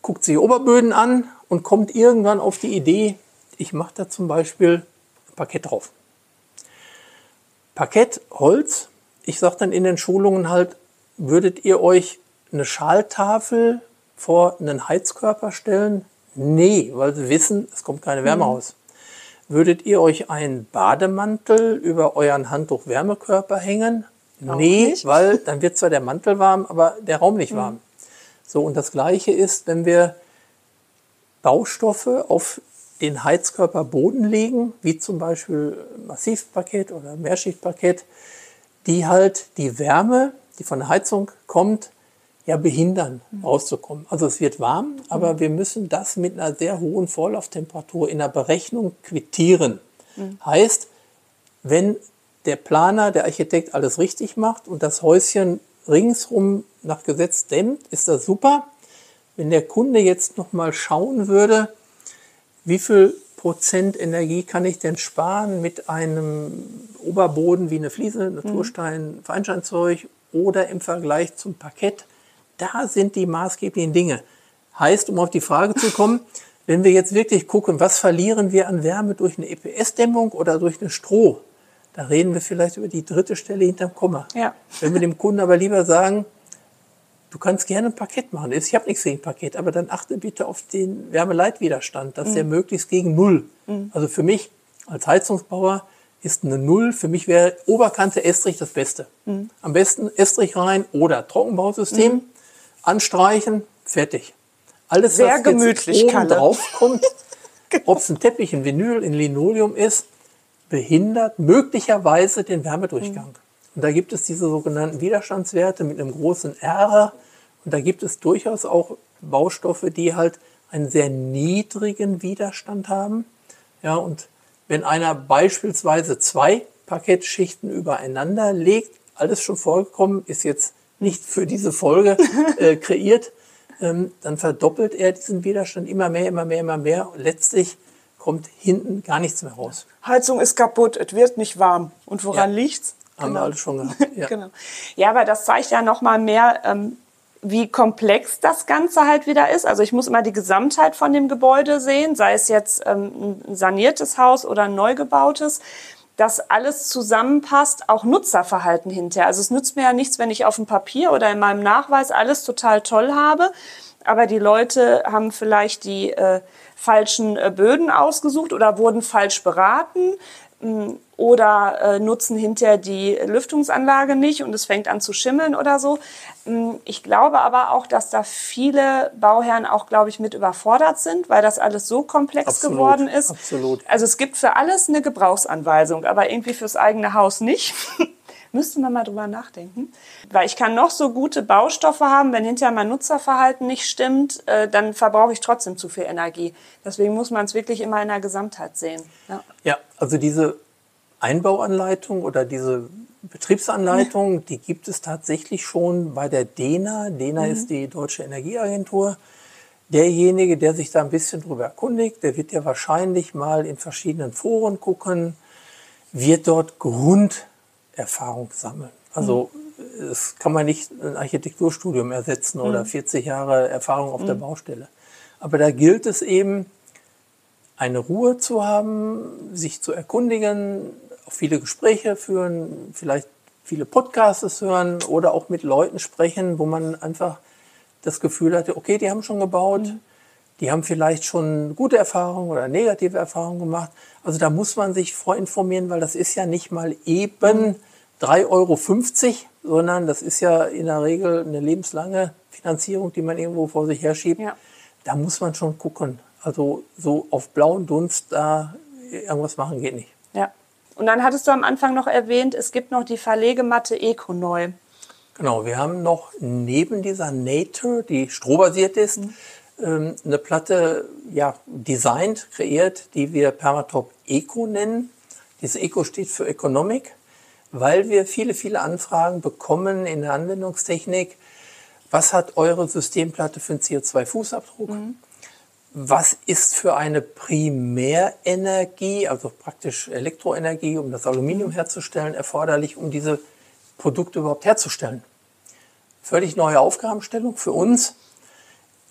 guckt sich Oberböden an und kommt irgendwann auf die Idee, ich mache da zum Beispiel ein Parkett drauf. Parkett, Holz. Ich sage dann in den Schulungen halt, würdet ihr euch eine Schaltafel vor einen Heizkörper stellen, Nee, weil sie wissen, es kommt keine Wärme mhm. raus. Würdet ihr euch einen Bademantel über euren Handtuch-Wärmekörper hängen? Auch nee, nicht. weil dann wird zwar der Mantel warm, aber der Raum nicht mhm. warm. So, und das Gleiche ist, wenn wir Baustoffe auf den Heizkörper Boden legen, wie zum Beispiel Massivparkett oder Mehrschichtparkett, die halt die Wärme, die von der Heizung kommt, ja behindern, mhm. rauszukommen. Also es wird warm, aber mhm. wir müssen das mit einer sehr hohen Vorlauftemperatur in der Berechnung quittieren. Mhm. Heißt, wenn der Planer, der Architekt alles richtig macht und das Häuschen ringsrum nach Gesetz dämmt, ist das super. Wenn der Kunde jetzt noch mal schauen würde, wie viel Prozent Energie kann ich denn sparen mit einem Oberboden wie eine Fliese, Naturstein, Feinsteinzeug oder im Vergleich zum Parkett, da sind die maßgeblichen Dinge. Heißt, um auf die Frage zu kommen, wenn wir jetzt wirklich gucken, was verlieren wir an Wärme durch eine EPS-Dämmung oder durch eine Stroh, da reden wir vielleicht über die dritte Stelle hinterm Komma. Ja. Wenn wir dem Kunden aber lieber sagen, du kannst gerne ein Paket machen, ich habe nichts gegen Paket, aber dann achte bitte auf den Wärmeleitwiderstand, dass mhm. der möglichst gegen Null. Mhm. Also für mich als Heizungsbauer ist eine Null. Für mich wäre Oberkante Estrich das Beste. Mhm. Am besten Estrich rein oder Trockenbausystem. Mhm anstreichen, fertig. Alles, Sehr was gemütlich, jetzt oben drauf kommt, genau. ob es ein Teppich, ein Vinyl, ein Linoleum ist, behindert möglicherweise den Wärmedurchgang. Mhm. Und da gibt es diese sogenannten Widerstandswerte mit einem großen R. Und da gibt es durchaus auch Baustoffe, die halt einen sehr niedrigen Widerstand haben. Ja, und wenn einer beispielsweise zwei Parkettschichten übereinander legt, alles schon vorgekommen, ist jetzt nicht für diese Folge äh, kreiert, ähm, dann verdoppelt er diesen Widerstand immer mehr, immer mehr, immer mehr. Und letztlich kommt hinten gar nichts mehr raus. Heizung ist kaputt, es wird nicht warm. Und woran ja. liegt's? Haben genau. wir alles schon gehabt. Ja. genau. ja, aber das zeigt ja noch mal mehr, ähm, wie komplex das Ganze halt wieder ist. Also ich muss immer die Gesamtheit von dem Gebäude sehen, sei es jetzt ähm, ein saniertes Haus oder ein neu gebautes dass alles zusammenpasst, auch Nutzerverhalten hinterher. Also es nützt mir ja nichts, wenn ich auf dem Papier oder in meinem Nachweis alles total toll habe, aber die Leute haben vielleicht die äh, falschen äh, Böden ausgesucht oder wurden falsch beraten. Oder äh, nutzen hinterher die Lüftungsanlage nicht und es fängt an zu schimmeln oder so. Ich glaube aber auch, dass da viele Bauherren auch, glaube ich, mit überfordert sind, weil das alles so komplex absolut, geworden ist. Absolut. Also es gibt für alles eine Gebrauchsanweisung, aber irgendwie fürs eigene Haus nicht. Müsste man mal drüber nachdenken. Weil ich kann noch so gute Baustoffe haben, wenn hinterher mein Nutzerverhalten nicht stimmt, äh, dann verbrauche ich trotzdem zu viel Energie. Deswegen muss man es wirklich immer in der Gesamtheit sehen. Ja, ja also diese Einbauanleitung oder diese Betriebsanleitung, die gibt es tatsächlich schon bei der DENA. DENA mhm. ist die Deutsche Energieagentur. Derjenige, der sich da ein bisschen drüber erkundigt, der wird ja wahrscheinlich mal in verschiedenen Foren gucken, wird dort Grunderfahrung sammeln. Also mhm. es kann man nicht ein Architekturstudium ersetzen oder 40 mhm. Jahre Erfahrung auf der mhm. Baustelle. Aber da gilt es eben, eine Ruhe zu haben, sich zu erkundigen, auch viele Gespräche führen, vielleicht viele Podcasts hören oder auch mit Leuten sprechen, wo man einfach das Gefühl hatte, okay, die haben schon gebaut, mhm. Die haben vielleicht schon gute Erfahrungen oder negative Erfahrungen gemacht. Also da muss man sich vorinformieren, weil das ist ja nicht mal eben mhm. 3,50 Euro, sondern das ist ja in der Regel eine lebenslange Finanzierung, die man irgendwo vor sich herschiebt. Ja. Da muss man schon gucken. Also so auf blauen Dunst da irgendwas machen geht nicht. Ja. Und dann hattest du am Anfang noch erwähnt, es gibt noch die Verlegematte Econeu. Genau, wir haben noch neben dieser Nature, die strohbasiert ist, mhm. Ähm, eine Platte ja, designt, kreiert, die wir Permatop Eco nennen. Dieses Eco steht für Economic, weil wir viele, viele Anfragen bekommen in der Anwendungstechnik. Was hat eure Systemplatte für einen CO2-Fußabdruck? Mhm was ist für eine Primärenergie, also praktisch Elektroenergie, um das Aluminium herzustellen, erforderlich, um diese Produkte überhaupt herzustellen. Völlig neue Aufgabenstellung für uns.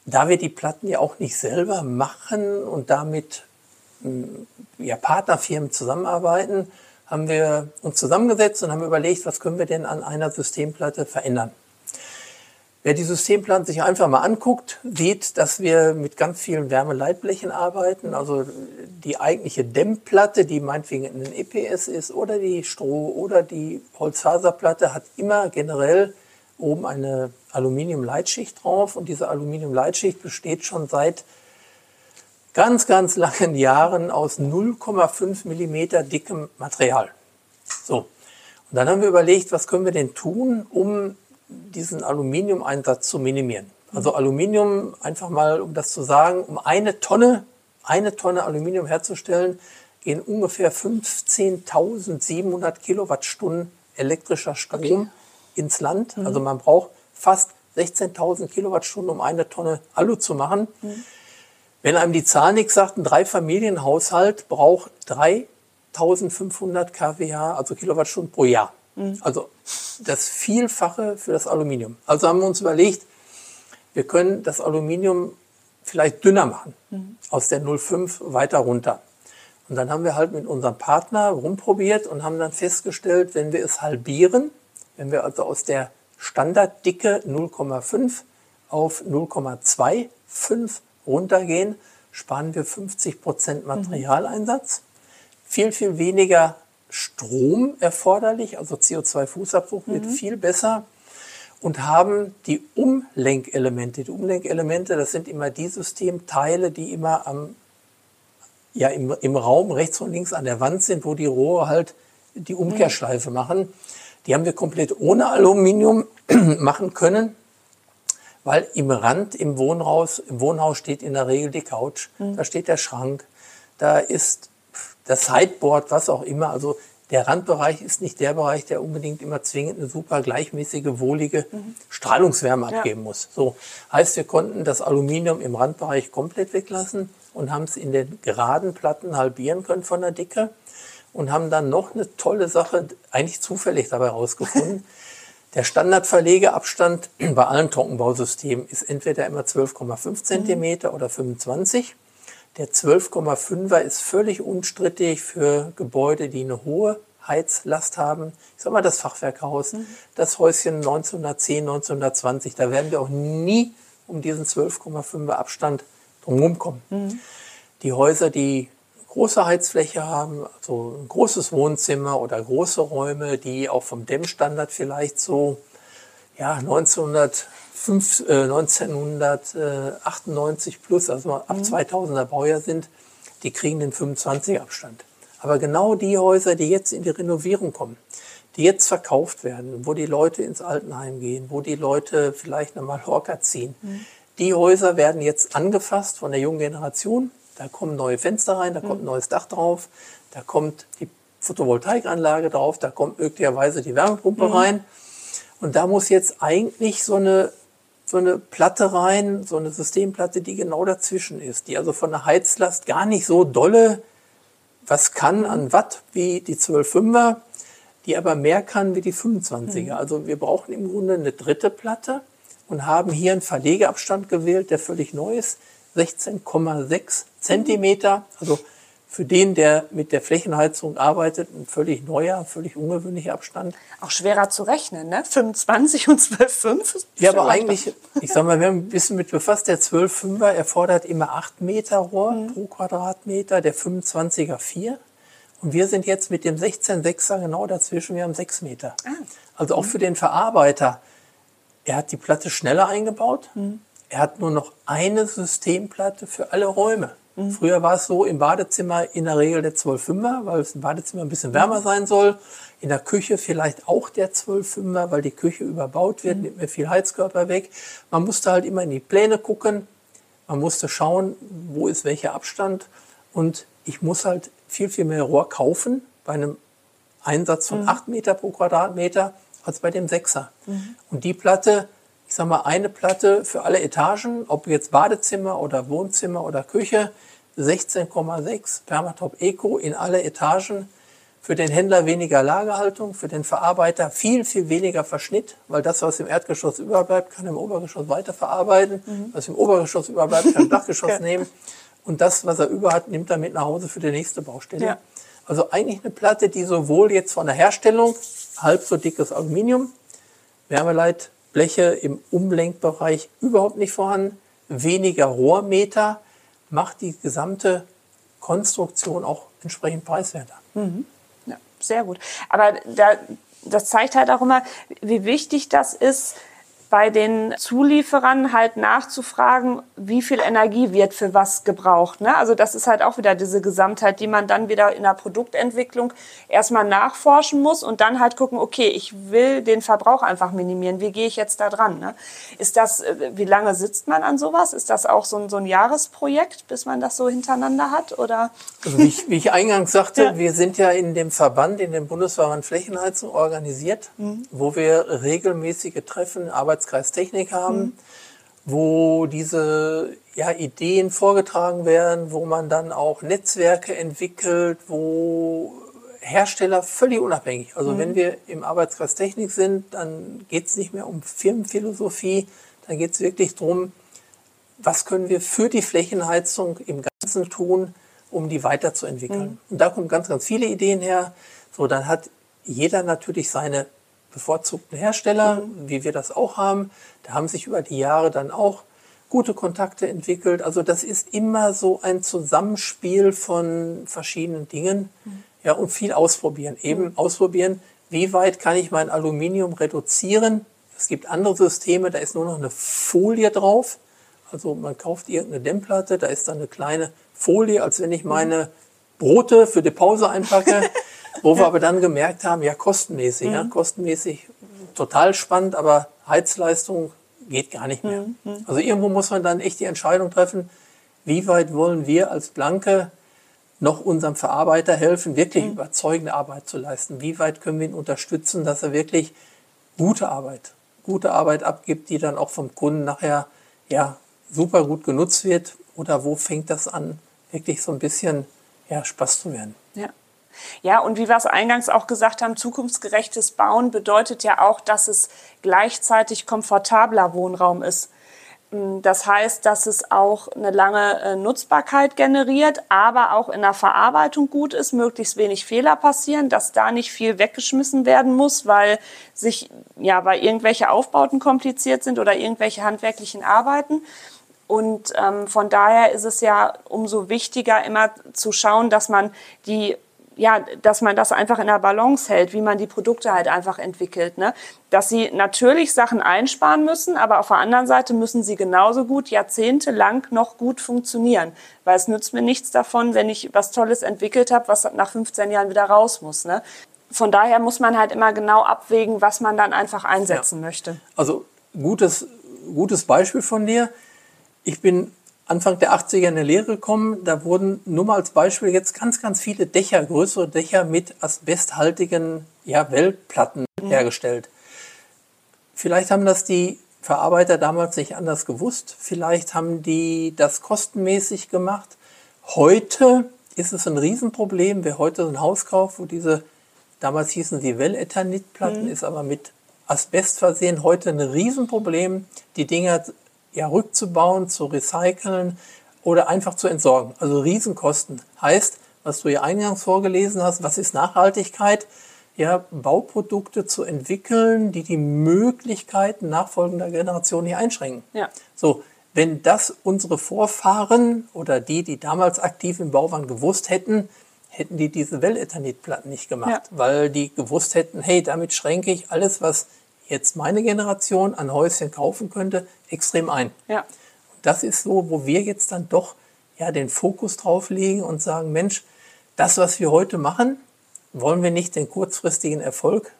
Da wir die Platten ja auch nicht selber machen und damit hm, ja, Partnerfirmen zusammenarbeiten, haben wir uns zusammengesetzt und haben überlegt, was können wir denn an einer Systemplatte verändern. Wer die Systemplan sich einfach mal anguckt, sieht, dass wir mit ganz vielen Wärmeleitblechen arbeiten. Also die eigentliche Dämmplatte, die meinetwegen ein EPS ist, oder die Stroh- oder die Holzfaserplatte, hat immer generell oben eine Aluminiumleitschicht drauf. Und diese Aluminiumleitschicht besteht schon seit ganz, ganz langen Jahren aus 0,5 Millimeter dickem Material. So. Und dann haben wir überlegt, was können wir denn tun, um diesen Aluminiumeinsatz zu minimieren. Also Aluminium, einfach mal, um das zu sagen, um eine Tonne, eine Tonne Aluminium herzustellen, gehen ungefähr 15.700 Kilowattstunden elektrischer Strom okay. Ins Land. Mhm. Also man braucht fast 16.000 Kilowattstunden, um eine Tonne Alu zu machen. Mhm. Wenn einem die Zahl nichts sagt, ein Dreifamilienhaushalt braucht 3.500 kWh, also Kilowattstunden pro Jahr. Mhm. Also das Vielfache für das Aluminium. Also haben wir uns überlegt, wir können das Aluminium vielleicht dünner machen, mhm. aus der 0,5 weiter runter. Und dann haben wir halt mit unserem Partner rumprobiert und haben dann festgestellt, wenn wir es halbieren, wenn wir also aus der Standarddicke 0,5 auf 0,25 runtergehen, sparen wir 50 Prozent Materialeinsatz, viel, viel weniger Strom erforderlich, also CO2-Fußabdruck wird mhm. viel besser und haben die Umlenkelemente. Die Umlenkelemente, das sind immer die Systemteile, die immer am, ja, im, im Raum rechts und links an der Wand sind, wo die Rohre halt die Umkehrschleife mhm. machen. Die haben wir komplett ohne Aluminium machen können, weil im Rand im Wohnhaus, im Wohnhaus steht in der Regel die Couch, mhm. da steht der Schrank, da ist das Sideboard, was auch immer. Also der Randbereich ist nicht der Bereich, der unbedingt immer zwingend eine super gleichmäßige, wohlige mhm. Strahlungswärme abgeben ja. muss. So heißt, wir konnten das Aluminium im Randbereich komplett weglassen und haben es in den geraden Platten halbieren können von der Dicke und haben dann noch eine tolle Sache eigentlich zufällig dabei rausgefunden. Der Standardverlegeabstand bei allen Trockenbausystemen ist entweder immer 12,5 Zentimeter mhm. oder 25. Der 12,5er ist völlig unstrittig für Gebäude, die eine hohe Heizlast haben. Ich sag mal, das Fachwerkhaus, mhm. das Häuschen 1910, 1920, da werden wir auch nie um diesen 12,5er Abstand drumherum kommen. Mhm. Die Häuser, die große Heizfläche haben, also ein großes Wohnzimmer oder große Räume, die auch vom Dämmstandard vielleicht so ja, 1905, äh, 1998 plus, also ab mhm. 2000er Baujahr sind, die kriegen den 25 Abstand. Aber genau die Häuser, die jetzt in die Renovierung kommen, die jetzt verkauft werden, wo die Leute ins Altenheim gehen, wo die Leute vielleicht nach Mallorca ziehen, mhm. die Häuser werden jetzt angefasst von der jungen Generation. Da kommen neue Fenster rein, da kommt ein neues Dach drauf, da kommt die Photovoltaikanlage drauf, da kommt möglicherweise die Wärmepumpe mhm. rein. Und da muss jetzt eigentlich so eine, so eine Platte rein, so eine Systemplatte, die genau dazwischen ist, die also von der Heizlast gar nicht so dolle was kann an Watt wie die 12,5er, die aber mehr kann wie die 25er. Mhm. Also wir brauchen im Grunde eine dritte Platte und haben hier einen Verlegeabstand gewählt, der völlig neu ist, 16,6 Zentimeter. Also für den, der mit der Flächenheizung arbeitet, ein völlig neuer, völlig ungewöhnlicher Abstand. Auch schwerer zu rechnen, ne? 25 und 12,5. Ja, aber eigentlich, ich sag mal, wir haben ein bisschen mit befasst, der 12,5er erfordert immer 8 Meter Rohr mhm. pro Quadratmeter, der 25er 4. Und wir sind jetzt mit dem 16,6er genau dazwischen, wir haben 6 Meter. Ah. Also auch mhm. für den Verarbeiter. Er hat die Platte schneller eingebaut. Mhm. Er hat nur noch eine Systemplatte für alle Räume. Mhm. Früher war es so im Badezimmer in der Regel der 12,5er, weil es im Badezimmer ein bisschen wärmer sein soll. In der Küche vielleicht auch der 12,5er, weil die Küche überbaut wird, mhm. nimmt mir viel Heizkörper weg. Man musste halt immer in die Pläne gucken. Man musste schauen, wo ist welcher Abstand. Und ich muss halt viel, viel mehr Rohr kaufen bei einem Einsatz von mhm. 8 Meter pro Quadratmeter als bei dem 6er. Mhm. Und die Platte ich sag mal, eine Platte für alle Etagen, ob jetzt Badezimmer oder Wohnzimmer oder Küche, 16,6 Permatop Eco in alle Etagen. Für den Händler weniger Lagerhaltung, für den Verarbeiter viel, viel weniger Verschnitt, weil das, was im Erdgeschoss überbleibt, kann im Obergeschoss weiterverarbeiten. Mhm. Was im Obergeschoss überbleibt, kann im Dachgeschoss ja. nehmen. Und das, was er über hat, nimmt er mit nach Hause für die nächste Baustelle. Ja. Also eigentlich eine Platte, die sowohl jetzt von der Herstellung halb so dickes Aluminium, Wärmeleit Bleche im Umlenkbereich überhaupt nicht vorhanden. Weniger Rohrmeter macht die gesamte Konstruktion auch entsprechend preiswerter. Mhm. Ja, sehr gut. Aber da, das zeigt halt auch immer, wie wichtig das ist, bei den Zulieferern halt nachzufragen, wie viel Energie wird für was gebraucht. Ne? Also das ist halt auch wieder diese Gesamtheit, die man dann wieder in der Produktentwicklung erstmal nachforschen muss und dann halt gucken, okay, ich will den Verbrauch einfach minimieren. Wie gehe ich jetzt da dran? Ne? Ist das, äh, wie lange sitzt man an sowas? Ist das auch so ein, so ein Jahresprojekt, bis man das so hintereinander hat? Oder? Also wie, ich, wie ich eingangs sagte, ja. wir sind ja in dem Verband, in dem Bundesverband Flächenheizung organisiert, mhm. wo wir regelmäßige Treffen, Arbeits Arbeitskreis Technik haben, mhm. wo diese ja, Ideen vorgetragen werden, wo man dann auch Netzwerke entwickelt, wo Hersteller völlig unabhängig. Also mhm. wenn wir im Arbeitskreis Technik sind, dann geht es nicht mehr um Firmenphilosophie, dann geht es wirklich darum, was können wir für die Flächenheizung im Ganzen tun, um die weiterzuentwickeln. Mhm. Und da kommen ganz, ganz viele Ideen her. So, dann hat jeder natürlich seine bevorzugten Hersteller, wie wir das auch haben. Da haben sich über die Jahre dann auch gute Kontakte entwickelt. Also das ist immer so ein Zusammenspiel von verschiedenen Dingen. Ja, und viel ausprobieren. Eben mhm. ausprobieren, wie weit kann ich mein Aluminium reduzieren. Es gibt andere Systeme, da ist nur noch eine Folie drauf. Also man kauft irgendeine Dämmplatte, da ist dann eine kleine Folie, als wenn ich mhm. meine Brote für die Pause einpacke. Wo wir aber dann gemerkt haben, ja, kostenmäßig, mhm. ja, kostenmäßig total spannend, aber Heizleistung geht gar nicht mehr. Mhm. mhm. Also irgendwo muss man dann echt die Entscheidung treffen, wie weit wollen wir als Blanke noch unserem Verarbeiter helfen, wirklich mhm. überzeugende Arbeit zu leisten? Wie weit können wir ihn unterstützen, dass er wirklich gute Arbeit, gute Arbeit abgibt, die dann auch vom Kunden nachher ja super gut genutzt wird? Oder wo fängt das an, wirklich so ein bisschen ja, Spaß zu werden? Ja. Ja, und wie wir es eingangs auch gesagt haben, zukunftsgerechtes Bauen bedeutet ja auch, dass es gleichzeitig komfortabler Wohnraum ist. Mm, das heißt, dass es auch eine lange äh, Nutzbarkeit generiert, aber auch in der Verarbeitung gut ist, möglichst wenig Fehler passieren, dass da nicht viel weggeschmissen werden muss, weil sich, ja, weil irgendwelche Aufbauten kompliziert sind oder irgendwelche handwerklichen Arbeiten. Und ähm, von daher ist es ja umso wichtiger, immer zu schauen, dass man die ja, dass man das einfach in der Balance hält, wie man die Produkte halt einfach entwickelt. Ne? Dass sie natürlich Sachen einsparen müssen, aber auf der anderen Seite müssen sie genauso gut jahrzehntelang noch gut funktionieren. Weil es nützt mir nichts davon, wenn ich was Tolles entwickelt habe, was nach 15 Jahren wieder raus muss. Ne? Von daher muss man halt immer genau abwägen, was man dann einfach einsetzen ja. möchte. Also gutes, gutes Beispiel von dir. Ich bin Anfang der 80er in eine Lehre gekommen. Da wurden nur mal als Beispiel jetzt ganz, ganz viele Dächer, größere Dächer mit asbesthaltigen ja, Wellplatten mhm. hergestellt. Vielleicht haben das die Verarbeiter damals nicht anders gewusst. Vielleicht haben die das kostenmäßig gemacht. Heute ist es ein Riesenproblem. Wer heute ein Haus kauft, wo diese, damals hießen sie Welleternitplatten, mhm. ist aber mit Asbest versehen, heute ein Riesenproblem. Die Dinger ja, rückzubauen, zu recyceln oder einfach zu entsorgen. Also Riesenkosten. Heißt, was du ja eingangs vorgelesen hast, was ist Nachhaltigkeit? Ja, Bauprodukte zu entwickeln, die die Möglichkeiten nachfolgender Generationen nicht einschränken. Ja. So, wenn das unsere Vorfahren oder die, die damals aktiv im Bau waren, gewusst hätten, hätten die diese Welleternitplatten nicht gemacht, ja. weil die gewusst hätten, hey, damit schränke ich alles, was jetzt meine Generation an Häuschen kaufen könnte, extrem ein. Ja. Und das ist so, wo wir jetzt dann doch ja den Fokus drauf legen und sagen, Mensch, das, was wir heute machen, wollen wir nicht den kurzfristigen Erfolg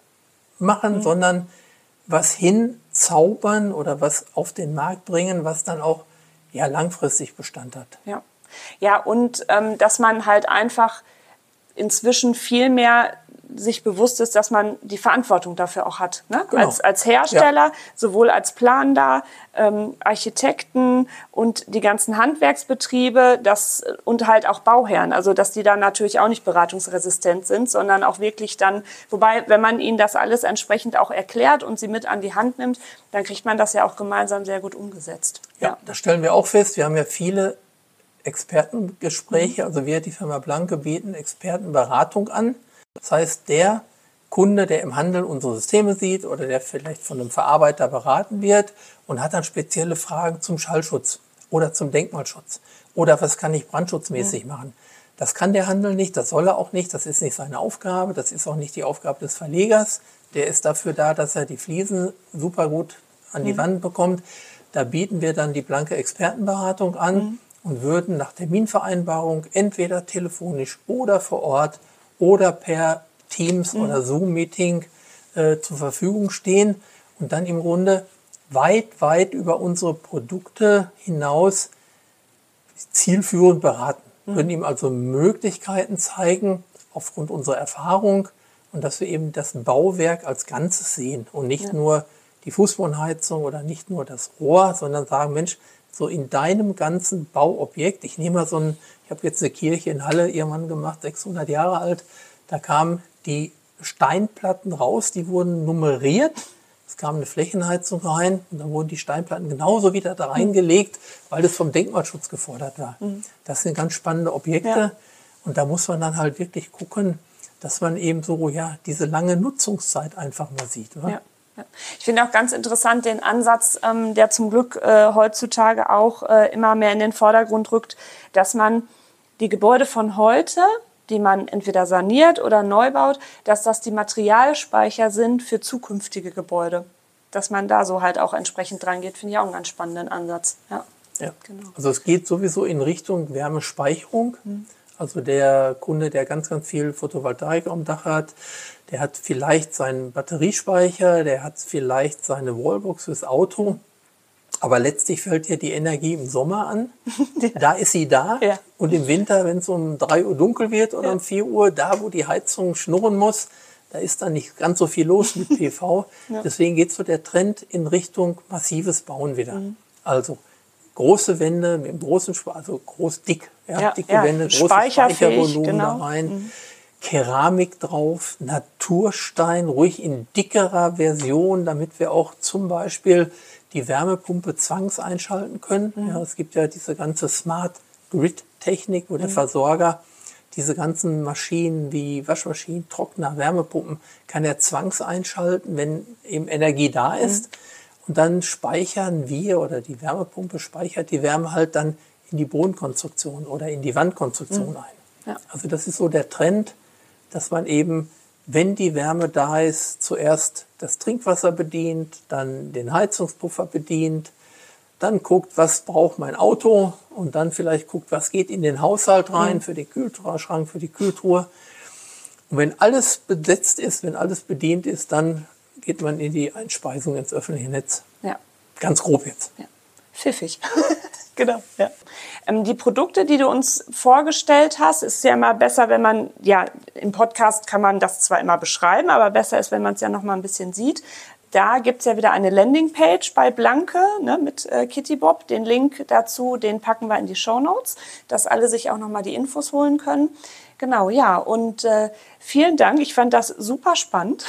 machen, mhm. sondern was hinzaubern oder was auf den Markt bringen, was dann auch ja langfristig Bestand hat. Ja, ja und ähm, dass man halt einfach inzwischen viel mehr sich bewusst ist, dass man die Verantwortung dafür auch hat. Ne? Genau. Als, als Hersteller, ja. sowohl als Planender, ähm, Architekten und die ganzen Handwerksbetriebe das, und halt auch Bauherren. Also dass die dann natürlich auch nicht beratungsresistent sind, sondern auch wirklich dann, wobei, wenn man ihnen das alles entsprechend auch erklärt und sie mit an die Hand nimmt, dann kriegt man das ja auch gemeinsam sehr gut umgesetzt. Ja, ja. das stellen wir auch fest. Wir haben ja viele Expertengespräche. Also wir, die Firma Blanke, bieten Expertenberatung an. Das heißt, der Kunde, der im Handel unsere Systeme sieht oder der vielleicht von einem Verarbeiter beraten wird und hat dann spezielle Fragen zum Schallschutz oder zum Denkmalschutz oder was kann ich brandschutzmäßig ja. machen. Das kann der Handel nicht, das soll er auch nicht, das ist nicht seine Aufgabe, das ist auch nicht die Aufgabe des Verlegers. Der ist dafür da, dass er die Fliesen super gut an die mhm. Wand bekommt. Da bieten wir dann die blanke Expertenberatung an mhm. und würden nach Terminvereinbarung entweder telefonisch oder vor Ort oder per Teams mhm. oder Zoom-Meeting äh, zur Verfügung stehen und dann im Grunde weit, weit über unsere Produkte hinaus zielführend beraten. Mhm. Können ihm also Möglichkeiten zeigen aufgrund unserer Erfahrung und dass wir eben das Bauwerk als Ganzes sehen und nicht ja. nur die Fußbodenheizung oder nicht nur das Rohr, sondern sagen, Mensch, so in deinem ganzen Bauobjekt, ich nehme mal so ein, ich habe jetzt eine Kirche in Halle irgendwann gemacht, 600 Jahre alt, da kamen die Steinplatten raus, die wurden nummeriert. Es kam eine Flächenheizung rein und dann wurden die Steinplatten genauso wieder da reingelegt, weil das vom Denkmalschutz gefordert war. Mhm. Das sind ganz spannende Objekte ja. und da muss man dann halt wirklich gucken, dass man eben so ja diese lange Nutzungszeit einfach mal sieht. Oder? Ja. Ich finde auch ganz interessant den Ansatz, ähm, der zum Glück äh, heutzutage auch äh, immer mehr in den Vordergrund rückt, dass man die Gebäude von heute, die man entweder saniert oder neu baut, dass das die Materialspeicher sind für zukünftige Gebäude. Dass man da so halt auch entsprechend dran geht, finde ich auch einen ganz spannenden Ansatz. Ja. ja. Genau. Also es geht sowieso in Richtung Wärmespeicherung. Mhm. Also der Kunde, der ganz, ganz viel Photovoltaik am Dach hat, der hat vielleicht seinen Batteriespeicher, der hat vielleicht seine Wallbox fürs Auto. Aber letztlich fällt ja die Energie im Sommer an. ja. Da ist sie da. Ja. Und im Winter, wenn es um 3 Uhr dunkel wird oder ja. um 4 Uhr, da wo die Heizung schnurren muss, da ist dann nicht ganz so viel los mit PV. Deswegen geht so der Trend in Richtung massives Bauen wieder. Mhm. Also große Wände mit einem großen, also groß dick, ja, dicke Wände, großes Speichervolumen genau. da rein. Mhm. Keramik drauf, Naturstein, ruhig in dickerer Version, damit wir auch zum Beispiel die Wärmepumpe zwangseinschalten können. Mhm. Ja, es gibt ja diese ganze Smart Grid Technik, wo der mhm. Versorger diese ganzen Maschinen wie Waschmaschinen, Trockner, Wärmepumpen kann er zwangseinschalten, wenn eben Energie da ist. Mhm. Und dann speichern wir oder die Wärmepumpe speichert die Wärme halt dann in die Bodenkonstruktion oder in die Wandkonstruktion ein. Ja. Also das ist so der Trend, dass man eben, wenn die Wärme da ist, zuerst das Trinkwasser bedient, dann den Heizungspuffer bedient, dann guckt, was braucht mein Auto und dann vielleicht guckt, was geht in den Haushalt rein, mhm. für den Kühlschrank, für die Kühltruhe. Und wenn alles besetzt ist, wenn alles bedient ist, dann geht man in die Einspeisung ins öffentliche Netz. Ja. Ganz grob jetzt. Ja. Pfiffig. genau, ja. Ähm, die Produkte, die du uns vorgestellt hast, ist ja immer besser, wenn man, ja, im Podcast kann man das zwar immer beschreiben, aber besser ist, wenn man es ja noch mal ein bisschen sieht. Da gibt es ja wieder eine Landingpage bei Blanke ne, mit äh, Kitty Bob. Den Link dazu, den packen wir in die Show Notes, dass alle sich auch noch mal die Infos holen können. Genau, ja. Und äh, vielen Dank. Ich fand das super spannend.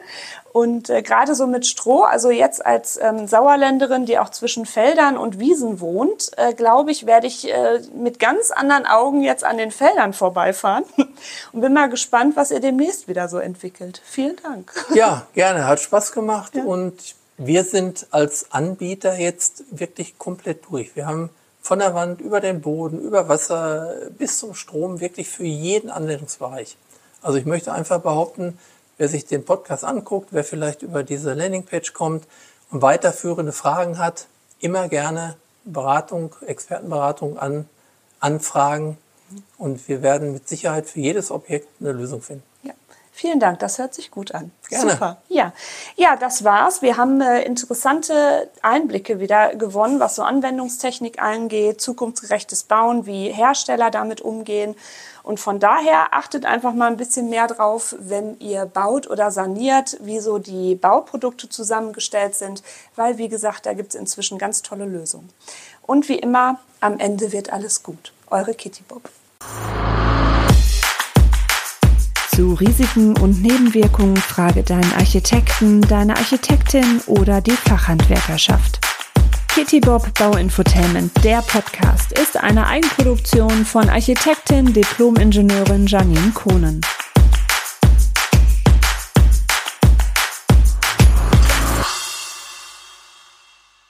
und äh, gerade so mit Stroh, also jetzt als ähm, Sauerländerin, die auch zwischen Feldern und Wiesen wohnt, äh, glaube ich, werde ich äh, mit ganz anderen Augen jetzt an den Feldern vorbeifahren und bin mal gespannt, was ihr demnächst wieder so entwickelt. Vielen Dank. Ja, gerne. Hat Spaß gemacht ja. und wir sind als Anbieter jetzt wirklich komplett durch. Wir haben von der Wand über den Boden, über Wasser bis zum Strom, wirklich für jeden Anwendungsbereich. Also ich möchte einfach behaupten, wer sich den Podcast anguckt, wer vielleicht über diese Landingpage kommt und weiterführende Fragen hat, immer gerne Beratung, Expertenberatung an, anfragen und wir werden mit Sicherheit für jedes Objekt eine Lösung finden. Vielen Dank, das hört sich gut an. Gerne. Super. Ja. ja, das war's. Wir haben äh, interessante Einblicke wieder gewonnen, was so Anwendungstechnik angeht, zukunftsgerechtes Bauen, wie Hersteller damit umgehen. Und von daher achtet einfach mal ein bisschen mehr drauf, wenn ihr baut oder saniert, wie so die Bauprodukte zusammengestellt sind, weil, wie gesagt, da gibt es inzwischen ganz tolle Lösungen. Und wie immer, am Ende wird alles gut. Eure Kitty Bob. Zu Risiken und Nebenwirkungen frage deinen Architekten, deine Architektin oder die Fachhandwerkerschaft. Kitty Bob Bauinfotainment, der Podcast, ist eine Eigenproduktion von Architektin, Diplom-Ingenieurin Janine Kohnen.